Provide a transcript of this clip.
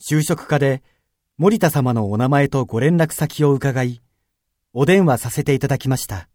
就職課で森田様のお名前とご連絡先を伺い、お電話させていただきました。